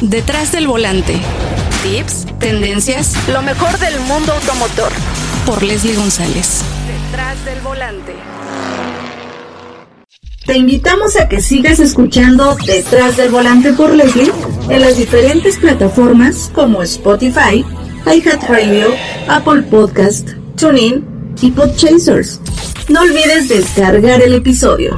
Detrás del volante. Tips, tendencias, lo mejor del mundo automotor. Por Leslie González. Detrás del volante. Te invitamos a que sigas escuchando Detrás del volante por Leslie en las diferentes plataformas como Spotify, iHeartRadio, Apple Podcast, TuneIn y Podchasers. No olvides descargar el episodio.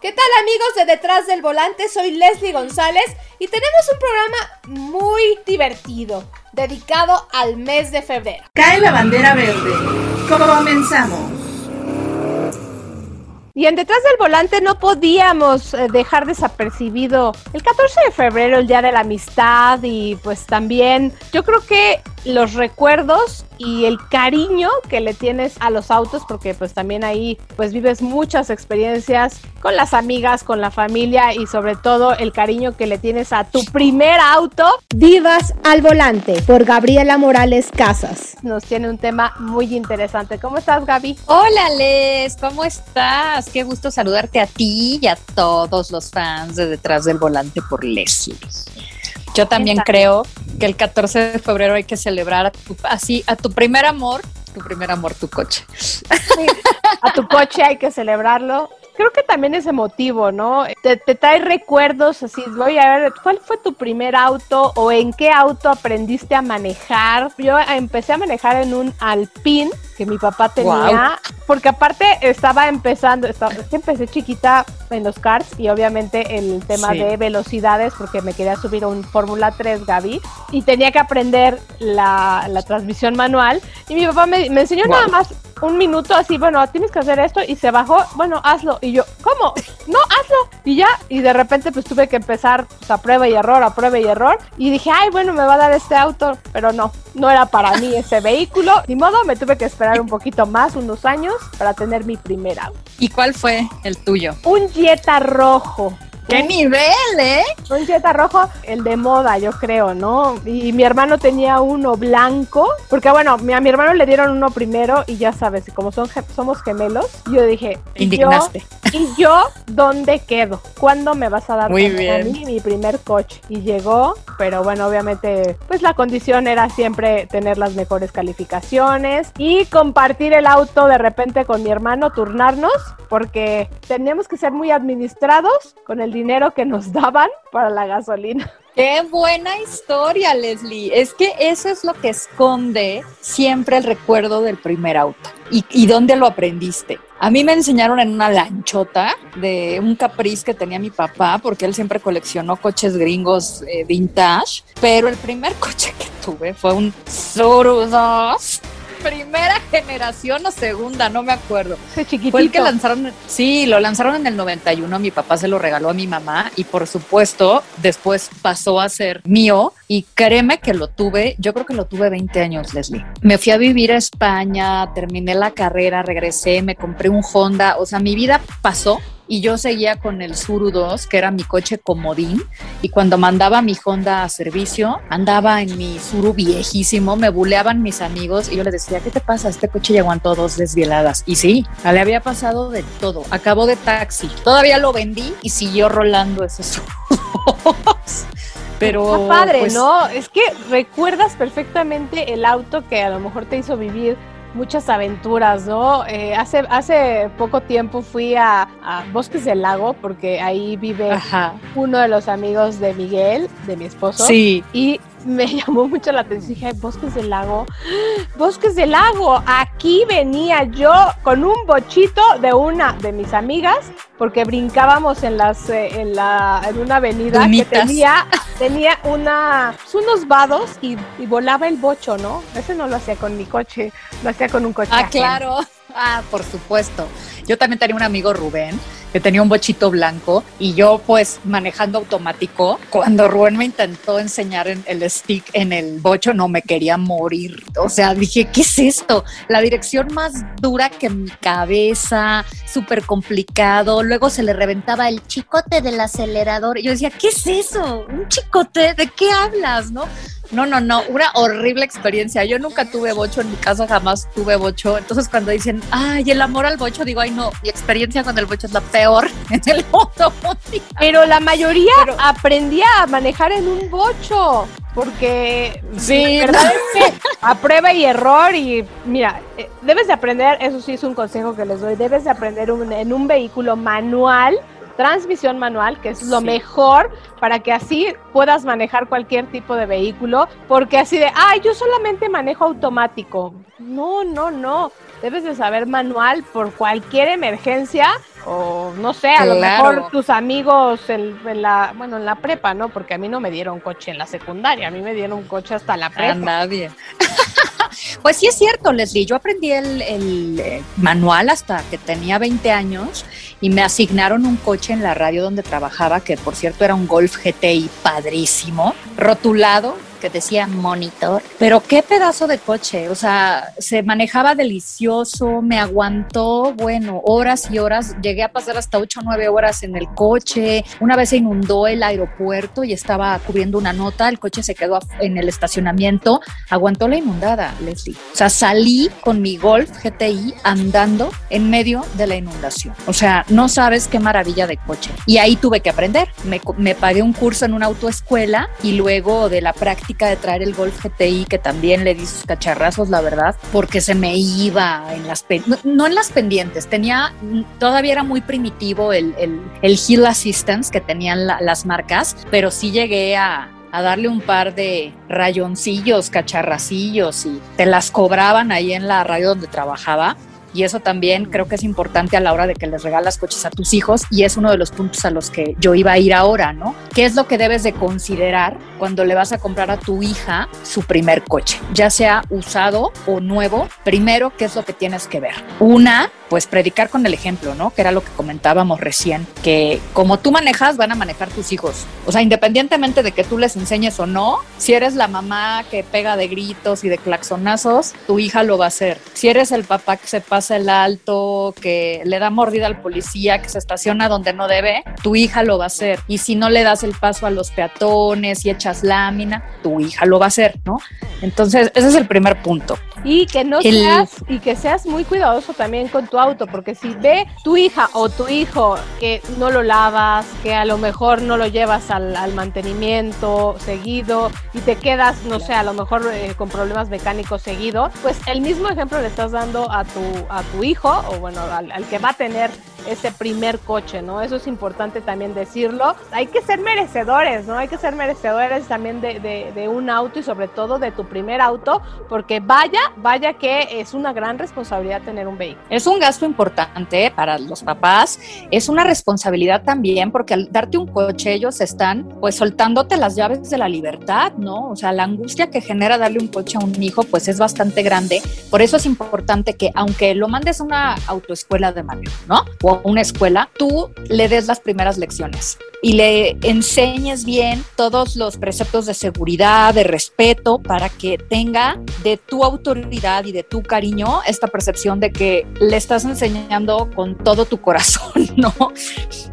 ¿Qué tal amigos de Detrás del Volante? Soy Leslie González y tenemos un programa muy divertido dedicado al mes de febrero. Cae la bandera verde. Comenzamos. Y en Detrás del Volante no podíamos eh, dejar desapercibido el 14 de febrero, el Día de la Amistad y pues también yo creo que los recuerdos y el cariño que le tienes a los autos, porque pues también ahí pues vives muchas experiencias con las amigas, con la familia y sobre todo el cariño que le tienes a tu primer auto. Vivas al volante por Gabriela Morales Casas. Nos tiene un tema muy interesante. ¿Cómo estás, Gaby? Hola, Les, ¿cómo estás? Qué gusto saludarte a ti y a todos los fans de Detrás del Volante por Leslie. Yo también creo que el 14 de febrero hay que celebrar así a tu primer amor, tu primer amor, tu coche. a tu coche hay que celebrarlo. Creo que también es emotivo, ¿no? Te, te, trae recuerdos así, voy a ver, ¿cuál fue tu primer auto o en qué auto aprendiste a manejar? Yo empecé a manejar en un Alpine que mi papá tenía, porque aparte estaba empezando, estaba, empecé chiquita en los karts y obviamente el tema de velocidades, porque me quería subir a un Fórmula 3 Gaby y tenía que aprender la, la transmisión manual y mi papá me, me enseñó nada más un minuto así, bueno, tienes que hacer esto y se bajó, bueno, hazlo. Y yo, ¿cómo? No, hazlo. Y ya, y de repente pues tuve que empezar pues, a prueba y error, a prueba y error. Y dije, ay, bueno, me va a dar este auto, pero no, no era para mí ese vehículo. Ni modo, me tuve que esperar un poquito más, unos años, para tener mi primer auto. ¿Y cuál fue el tuyo? Un Jetta rojo. ¡Qué nivel, eh! Un Jetta rojo, el de moda, yo creo, ¿no? Y mi hermano tenía uno blanco, porque bueno, a mi hermano le dieron uno primero y ya sabes, como son somos gemelos, yo dije, indignaste. ¿Y yo dónde quedo? ¿Cuándo me vas a dar Muy a mí mi primer coche? Y llegó, pero bueno, obviamente, pues la condición era siempre tener las mejores calificaciones y compartir el auto de repente con mi hermano, turnarnos, porque teníamos que ser muy administrados con el dinero que nos daban para la gasolina. Qué buena historia, Leslie. Es que eso es lo que esconde siempre el recuerdo del primer auto. ¿Y, dónde lo aprendiste? A mí me enseñaron en una lanchota de un capriz que tenía mi papá, porque él siempre coleccionó coches gringos eh, vintage, pero el primer coche que tuve fue un Zuru 2 primera generación o segunda, no me acuerdo. Fue el que lanzaron, sí, lo lanzaron en el 91, mi papá se lo regaló a mi mamá y por supuesto después pasó a ser mío y créeme que lo tuve, yo creo que lo tuve 20 años, Leslie. Me fui a vivir a España, terminé la carrera, regresé, me compré un Honda, o sea, mi vida pasó y yo seguía con el Suru 2, que era mi coche comodín, y cuando mandaba mi Honda a servicio, andaba en mi Suru viejísimo, me buleaban mis amigos y yo les decía, ¿qué te pasa? Este coche ya aguantó dos desvieladas. Y sí, le había pasado de todo. Acabó de taxi. Todavía lo vendí y siguió rolando esos Pero Está padre, pues ¿no? Es que recuerdas perfectamente el auto que a lo mejor te hizo vivir muchas aventuras, ¿no? Eh, hace, hace poco tiempo fui a, Bosques del Lago porque ahí vive uno de los amigos de Miguel, de mi esposo. Sí. Y me llamó mucho la atención. Dije, Bosques del Lago, Bosques del Lago. Aquí venía yo con un bochito de una de mis amigas, porque brincábamos en las eh, en la en una avenida que tenía tenía una pues, unos vados y, volaba el bocho, ¿no? Ese no lo hacía con mi coche, lo hacía con un coche. Ah, claro. Ah, por supuesto. Yo también tenía un amigo Rubén que tenía un bochito blanco y yo pues manejando automático, cuando Rubén me intentó enseñar el stick en el bocho, no me quería morir. O sea, dije, ¿qué es esto? La dirección más dura que mi cabeza, súper complicado. Luego se le reventaba el chicote del acelerador. Y yo decía, ¿qué es eso? ¿Un chicote? ¿De qué hablas? ¿No? No, no, no, una horrible experiencia. Yo nunca tuve bocho en mi casa, jamás tuve bocho. Entonces cuando dicen, ay, el amor al bocho, digo, ay, no, mi experiencia con el bocho es la peor en el mundo Pero la mayoría aprendía a manejar en un bocho, porque sí, verdad es que a prueba y error y mira, eh, debes de aprender, eso sí es un consejo que les doy, debes de aprender en un vehículo manual transmisión manual, que es lo mejor para que así puedas manejar cualquier tipo de vehículo, porque así de, ay, yo solamente manejo automático. No, no, no. Debes de saber manual por cualquier emergencia o no sé, a lo mejor tus amigos en, la, bueno, en la prepa, ¿no? Porque a mí no me dieron coche en la secundaria, a mí me dieron coche hasta la prepa. A nadie. Pues sí es cierto, Leslie, yo aprendí el, eh, manual hasta que tenía 20 años y me asignaron un coche en la radio donde trabajaba, que por cierto era un Golf GTI padrísimo, rotulado que decía monitor. Pero qué pedazo de coche, o sea, se manejaba delicioso, me aguantó, bueno, horas y horas, llegué a pasar hasta 8 o 9 horas en el coche, una vez se inundó el aeropuerto y estaba cubriendo una nota, el coche se quedó en el estacionamiento, aguantó la inundada, Leslie. O sea, salí con mi Golf GTI andando en medio de la inundación. O sea, no sabes qué maravilla de coche. Y ahí tuve que aprender. Me, me pagué un curso en una autoescuela y luego de la práctica de traer el Golf GTI, que también le di sus cacharrazos, la verdad, porque se me iba en las, no, en las pendientes, tenía, todavía era muy primitivo el, el, el Hill Assistance que tenían las marcas, pero sí llegué a, a darle un par de rayoncillos, cacharracillos y te las cobraban ahí en la radio donde trabajaba y eso también creo que es importante a la hora de que les regalas coches a tus hijos y es uno de los puntos a los que yo iba a ir ahora, ¿no? ¿Qué es lo que debes de considerar cuando le vas a comprar a tu hija su primer coche? Ya sea usado o nuevo, primero, ¿qué es lo que tienes que ver? Una, pues predicar con el ejemplo, ¿no? Que era lo que comentábamos recién, que como tú manejas, van a manejar tus hijos. O sea, independientemente de que tú les enseñes o no, si eres la mamá que pega de gritos y de claxonazos, tu hija lo va a hacer. Si eres el papá que se pasa el alto, que le da mordida al policía, que se estaciona donde no debe, tu hija lo va a hacer. Y si no le das el paso a los peatones y echas lámina, tu hija lo va a hacer, ¿no? Entonces, ese es el primer punto. Y que no seas, y que seas muy cuidadoso también con tu auto, porque si ve tu hija o tu hijo que no lo lavas, que a lo mejor no lo llevas al, mantenimiento seguido y te quedas, no sé, a lo mejor eh, con problemas mecánicos seguido, pues el mismo ejemplo le estás dando a tu, a tu hijo o bueno, al, al que va a tener ese primer coche, ¿no? Eso es importante también decirlo. Hay que ser merecedores, ¿no? Hay que ser merecedores también de, de, un auto y sobre todo de tu primer auto, porque vaya, vaya que es una gran responsabilidad tener un vehículo. Es un gasto importante para los papás, es una responsabilidad también, porque al darte un coche ellos están pues soltándote las llaves de la libertad, ¿no? O sea, la angustia que genera darle un coche a un hijo pues es bastante grande. Por eso es importante que aunque lo mandes a una autoescuela de manejo, ¿no? Una escuela, tú le des las primeras lecciones y le enseñes bien todos los preceptos de seguridad, de respeto, para que tenga de tu autoridad y de tu cariño esta percepción de que le estás enseñando con todo tu corazón, ¿no?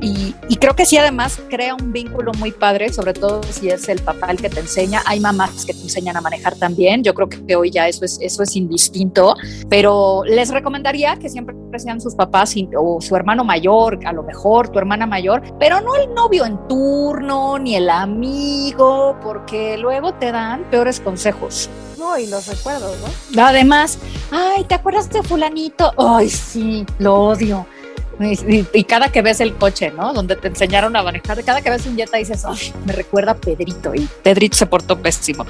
Y, creo que sí, además, crea un vínculo muy padre, sobre todo si es el papá el que te enseña. Hay mamás que te enseñan a manejar también. Yo creo que hoy ya eso es, eso es indistinto, pero les recomendaría que siempre sean sus papás o su hermano mayor, a lo mejor tu hermana mayor, pero no el novio en turno, ni el amigo, porque luego te dan peores consejos. No, y los recuerdos, ¿no? Además, ay, ¿te acuerdas de fulanito? Ay, sí, lo odio. Y, cada que ves el coche, ¿no? Donde te enseñaron a manejar, cada que ves un Jetta dices, ay, me recuerda a Pedrito y Pedrito se portó pésimo.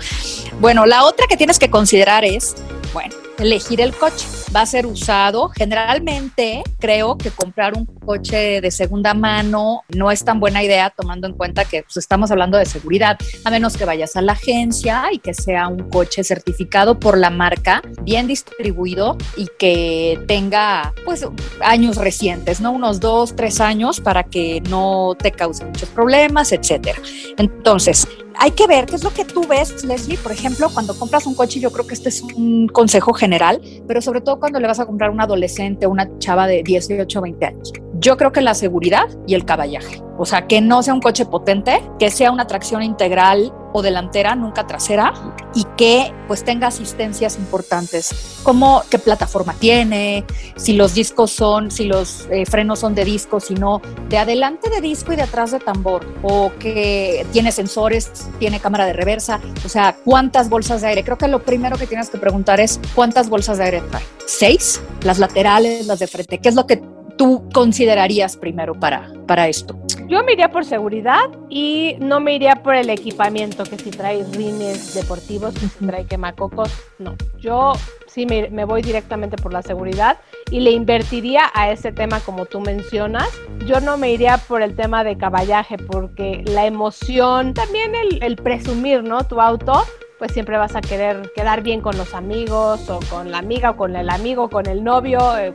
Bueno, la otra que tienes que considerar es, bueno, elegir el coche. Va a ser usado. Generalmente creo que comprar un coche de segunda mano no es tan buena idea tomando en cuenta que pues, estamos hablando de seguridad, a menos que vayas a la agencia y que sea un coche certificado por la marca, bien distribuido y que tenga pues años recientes, ¿no? Unos dos, tres años para que no te cause muchos problemas, etcétera. Entonces, hay que ver qué es lo que tú ves, Leslie, por ejemplo, cuando compras un coche, yo creo que este es un consejo general, pero sobre todo cuando le vas a comprar a un adolescente una chava de 18 o 20 años. Yo creo que la seguridad y el caballaje. O sea, que no sea un coche potente, que sea una tracción integral o delantera, nunca trasera, y que pues tenga asistencias importantes, como qué plataforma tiene, si los discos son, si los eh, frenos son de disco, si no, de adelante de disco y de atrás de tambor, o que tiene sensores, tiene cámara de reversa, o sea, cuántas bolsas de aire. Creo que lo primero que tienes que preguntar es cuántas bolsas de aire trae. ¿Seis? Las laterales, las de frente. ¿Qué es lo que tú considerarías primero para, para esto? Yo me iría por seguridad y no me iría por el equipamiento, que si trae rines deportivos, que si trae quemacocos, no. Yo sí me, me, voy directamente por la seguridad y le invertiría a ese tema como tú mencionas. Yo no me iría por el tema de caballaje porque la emoción, también el, el presumir, ¿no? Tu auto pues siempre vas a querer quedar bien con los amigos o con la amiga o con el amigo, con el novio, eh,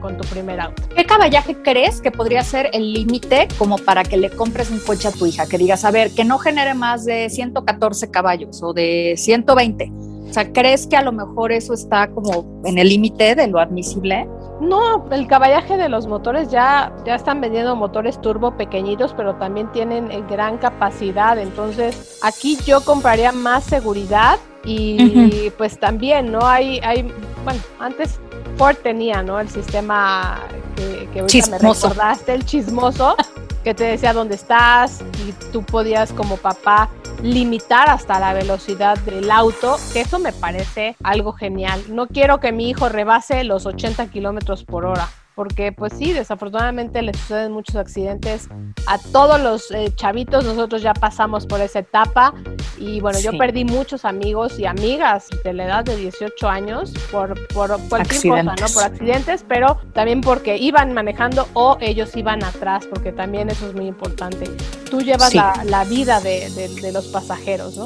con, tu primer auto. ¿Qué caballaje crees que podría ser el límite como para que le compres un coche a tu hija? Que digas, a ver, que no genere más de 114 caballos o de 120. O sea, ¿crees que a lo mejor eso está como en el límite de lo admisible? No, el caballaje de los motores ya, ya están vendiendo motores turbo pequeñitos, pero también tienen eh, gran capacidad. Entonces, aquí yo compraría más seguridad y pues también, ¿no? Hay, hay, bueno, antes Ford tenía, ¿no? El sistema que, que ahorita me recordaste, el chismoso, que te decía dónde estás y tú podías como papá limitar hasta la velocidad del auto, que eso me parece algo genial. No quiero que mi hijo rebase los 80 kilómetros por hora porque pues sí, desafortunadamente le suceden muchos accidentes a todos los eh, chavitos, nosotros ya pasamos por esa etapa y bueno, yo perdí muchos amigos y amigas de la edad de 18 años por, por cualquier cosa, ¿no? Por accidentes, pero también porque iban manejando o ellos iban atrás, porque también eso es muy importante. Tú llevas la, la, vida de, de, de los pasajeros, ¿no?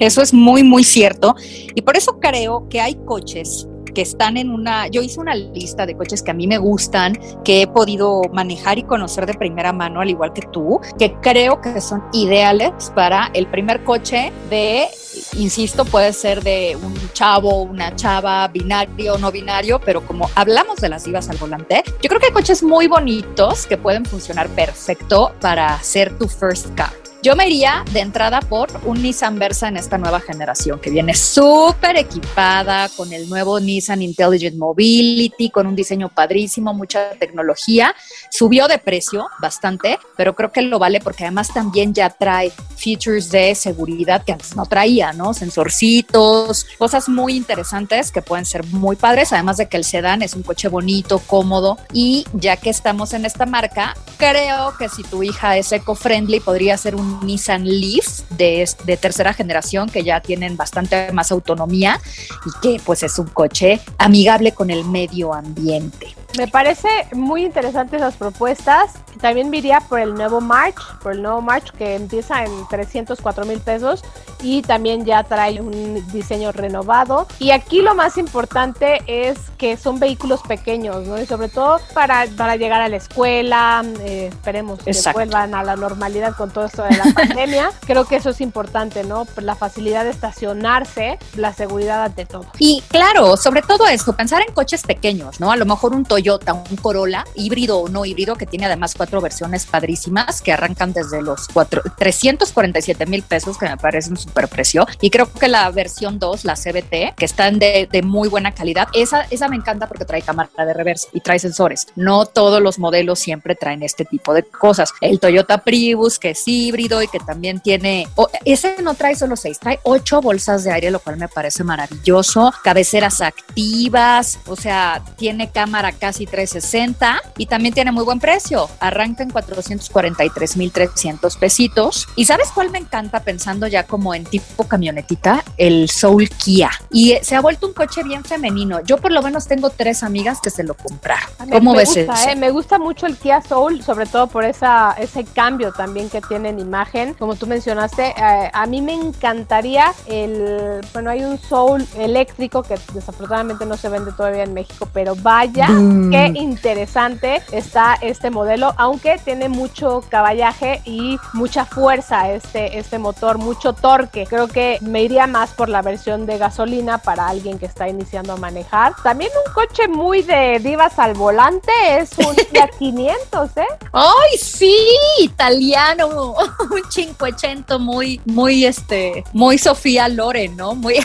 Eso es muy, muy cierto y por eso creo que hay coches que están en una, yo hice una lista de coches que a mí me gustan, que he podido manejar y conocer de primera mano, al igual que tú, que creo que son ideales para el primer coche de, insisto, puede ser de un chavo, una chava, binario, no binario, pero como hablamos de las divas al volante, yo creo que hay coches muy bonitos que pueden funcionar perfecto para ser tu first car. Yo me iría de entrada por un Nissan Versa en esta nueva generación que viene súper equipada con el nuevo Nissan Intelligent Mobility, con un diseño padrísimo, mucha tecnología. Subió de precio bastante, pero creo que lo vale porque además también ya trae features de seguridad que antes no traía, ¿no? Sensorcitos, cosas muy interesantes que pueden ser muy padres, además de que el sedán es un coche bonito, cómodo y ya que estamos en esta marca, creo que si tu hija es eco-friendly podría ser un Nissan Leaf de, de, tercera generación que ya tienen bastante más autonomía y que pues es un coche amigable con el medio ambiente. Me parece muy interesante esas propuestas. También iría por el nuevo March, por el nuevo March que empieza en 304 mil pesos y también ya trae un diseño renovado. Y aquí lo más importante es que son vehículos pequeños, ¿no? Y sobre todo para, para llegar a la escuela, eh, esperemos que vuelvan a la normalidad con todo esto de la pandemia. Creo que eso es importante, ¿no? La facilidad de estacionarse, la seguridad ante todo. Y claro, sobre todo esto, pensar en coches pequeños, ¿no? A lo mejor un Toyota, un Corolla, híbrido o no híbrido, que tiene además cuatro versiones padrísimas que arrancan desde los cuatro, 347 mil pesos, que me parece un super precio. Y creo que la versión 2, la CBT, que están de, de muy buena calidad, esa, esa me encanta porque trae cámara de reversa y trae sensores. No todos los modelos siempre traen este tipo de cosas. El Toyota Prius, que es híbrido y que también tiene, ese no trae solo seis, trae ocho bolsas de aire, lo cual me parece maravilloso. Cabeceras activas, o sea, tiene cámara casi 360 y también tiene muy buen precio. Arranca en 443,300 pesitos. ¿Y sabes cuál me encanta pensando ya como en tipo camionetita? El Soul Kia. Y se ha vuelto un coche bien femenino. Yo por lo menos tengo tres amigas que se lo compraron. ¿Cómo ves gusta, eh, me gusta mucho el Kia Soul, sobre todo por esa, ese cambio también que tiene en imagen. Como tú mencionaste, eh, a mí me encantaría el, bueno, hay un Soul eléctrico que desafortunadamente no se vende todavía en México, pero vaya qué interesante está este modelo, aunque tiene mucho caballaje y mucha fuerza este, este motor, mucho torque que creo que me iría más por la versión de gasolina para alguien que está iniciando a manejar. También un coche muy de divas al volante es un Fiat 500, ¿eh? ¡Ay, sí! Italiano, un 580 muy, muy, este, muy Sofía Loren, ¿no? Muy...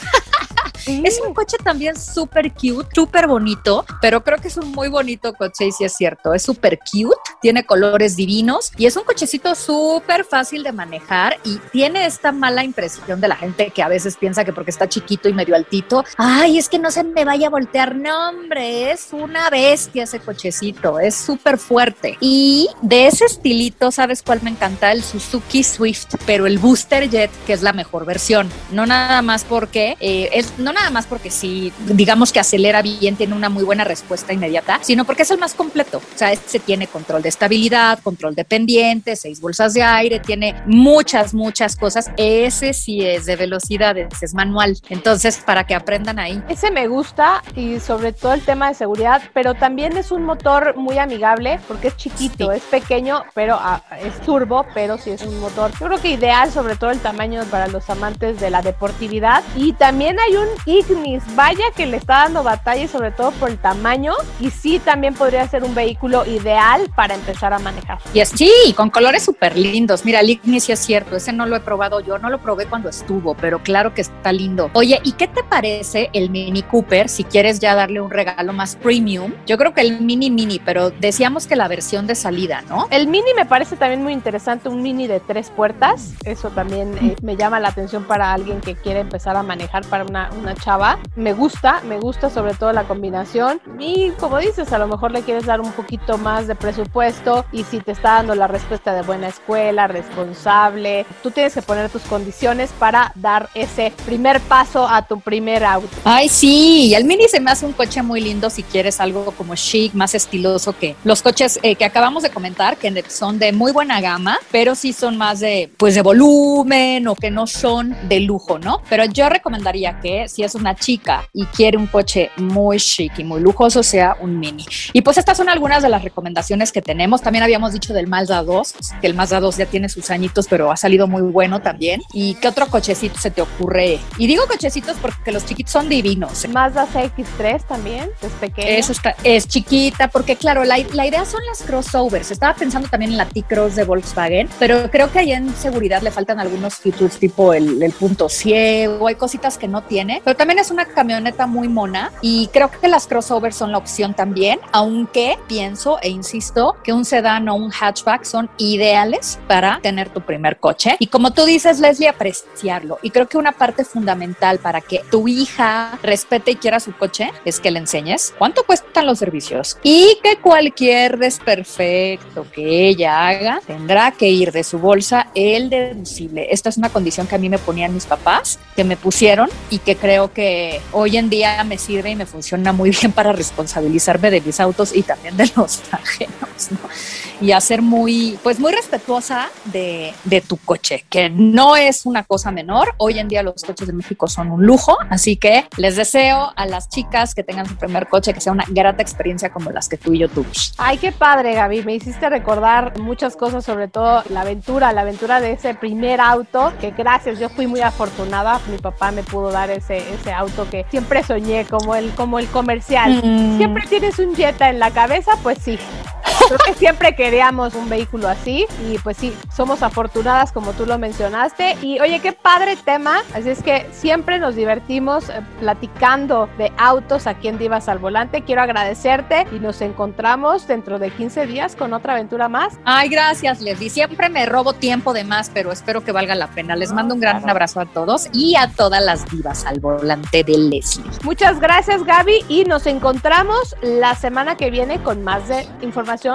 Es un coche también súper cute, súper bonito, pero creo que es un muy bonito coche y sí es cierto, es súper cute, tiene colores divinos y es un cochecito súper fácil de manejar y tiene esta mala impresión de la gente que a veces piensa que porque está chiquito y medio altito, ay, es que no se me vaya a voltear, no hombre, es una bestia ese cochecito, es súper fuerte. Y de ese estilito, ¿sabes cuál me encanta? El Suzuki Swift, pero el Booster Jet, que es la mejor versión, no nada más porque eh, es, no nada más porque sí, digamos que acelera bien, tiene una muy buena respuesta inmediata, sino porque es el más completo. O sea, este tiene control de estabilidad, control de pendiente, seis bolsas de aire, tiene muchas, muchas cosas. Ese sí es de velocidades, es manual. Entonces, para que aprendan ahí. Ese me gusta y sobre todo el tema de seguridad, pero también es un motor muy amigable porque es chiquito, es pequeño, pero ah, es turbo, pero sí es un motor. Yo creo que ideal, sobre todo el tamaño para los amantes de la deportividad. Y también hay un Ignis, vaya que le está dando batalla sobre todo por el tamaño y sí también podría ser un vehículo ideal para empezar a manejar. Y es, sí, con colores súper lindos. Mira, el Ignis sí es cierto, ese no lo he probado yo, no lo probé cuando estuvo, pero claro que está lindo. Oye, ¿y qué te parece el Mini Cooper si quieres ya darle un regalo más premium? Yo creo que el Mini Mini, pero decíamos que la versión de salida, ¿no? El Mini me parece también muy interesante, un Mini de tres puertas, eso también eh, me llama la atención para alguien que quiere empezar a manejar para una, una chava. Me gusta, me gusta sobre todo la combinación. Y como dices, a lo mejor le quieres dar un poquito más de presupuesto y si te está dando la respuesta de buena escuela, responsable, tú tienes que poner tus condiciones para dar ese primer paso a tu primer auto. Ay, sí, el Mini se me hace un coche muy lindo si quieres algo como chic, más estiloso que los coches eh, que acabamos de comentar, que son de muy buena gama, pero sí son más de, pues de volumen o que no son de lujo, ¿no? Pero yo recomendaría que si es una chica y quiere un coche muy chic y muy lujoso, sea un Mini. Y pues estas son algunas de las recomendaciones que tenemos. También habíamos dicho del Mazda 2, que el Mazda 2 ya tiene sus añitos, pero ha salido muy bueno también. ¿Y qué otro cochecito se te ocurre? Y digo cochecitos porque los chiquitos son divinos. Mazda CX3 también, es pequeña. Eso está, es chiquita, porque claro, la, la idea son las crossovers. Estaba pensando también en la T-Cross de Volkswagen, pero creo que ahí en seguridad le faltan algunos features tipo el, el punto ciego, hay cositas que no tiene, pero también es una camioneta muy mona y creo que las crossovers son la opción también, aunque pienso e insisto que un sedán o un hatchback son ideales para tener tu primer coche. Y como tú dices, Leslie, apreciarlo. Y creo que una parte fundamental para que tu hija respete y quiera su coche es que le enseñes cuánto cuestan los servicios y que cualquier desperfecto que ella haga tendrá que ir de su bolsa el deducible. Esta es una condición que a mí me ponían mis papás, que me pusieron y que creo que hoy en día me sirve y me funciona muy bien para responsabilizarme de mis autos y también de los ajenos, ¿no? Y hacer muy, pues muy respetuosa de, de tu coche, que no es una cosa menor. Hoy en día los coches de México son un lujo, así que les deseo a las chicas que tengan su primer coche que sea una grata experiencia como las que tú y yo tuvimos. Ay, qué padre, Gaby. Me hiciste recordar muchas cosas, sobre todo la aventura, la aventura de ese primer auto, que gracias, yo fui muy afortunada. Mi papá me pudo dar ese, ese auto que siempre soñé, como el, como el comercial. Mm. Siempre tienes un Jetta en la cabeza, pues sí. Creo que siempre queríamos un vehículo así y pues sí, somos afortunadas como tú lo mencionaste. Y oye, qué padre tema. Así es que siempre nos divertimos eh, platicando de autos aquí en Divas al Volante. Quiero agradecerte y nos encontramos dentro de 15 días con otra aventura más. Ay, gracias, Leslie. Siempre me robo tiempo de más, pero espero que valga la pena. Les mando un gran claro. abrazo a todos y a todas las divas al volante de Leslie. Muchas gracias Gaby y nos encontramos la semana que viene con más de información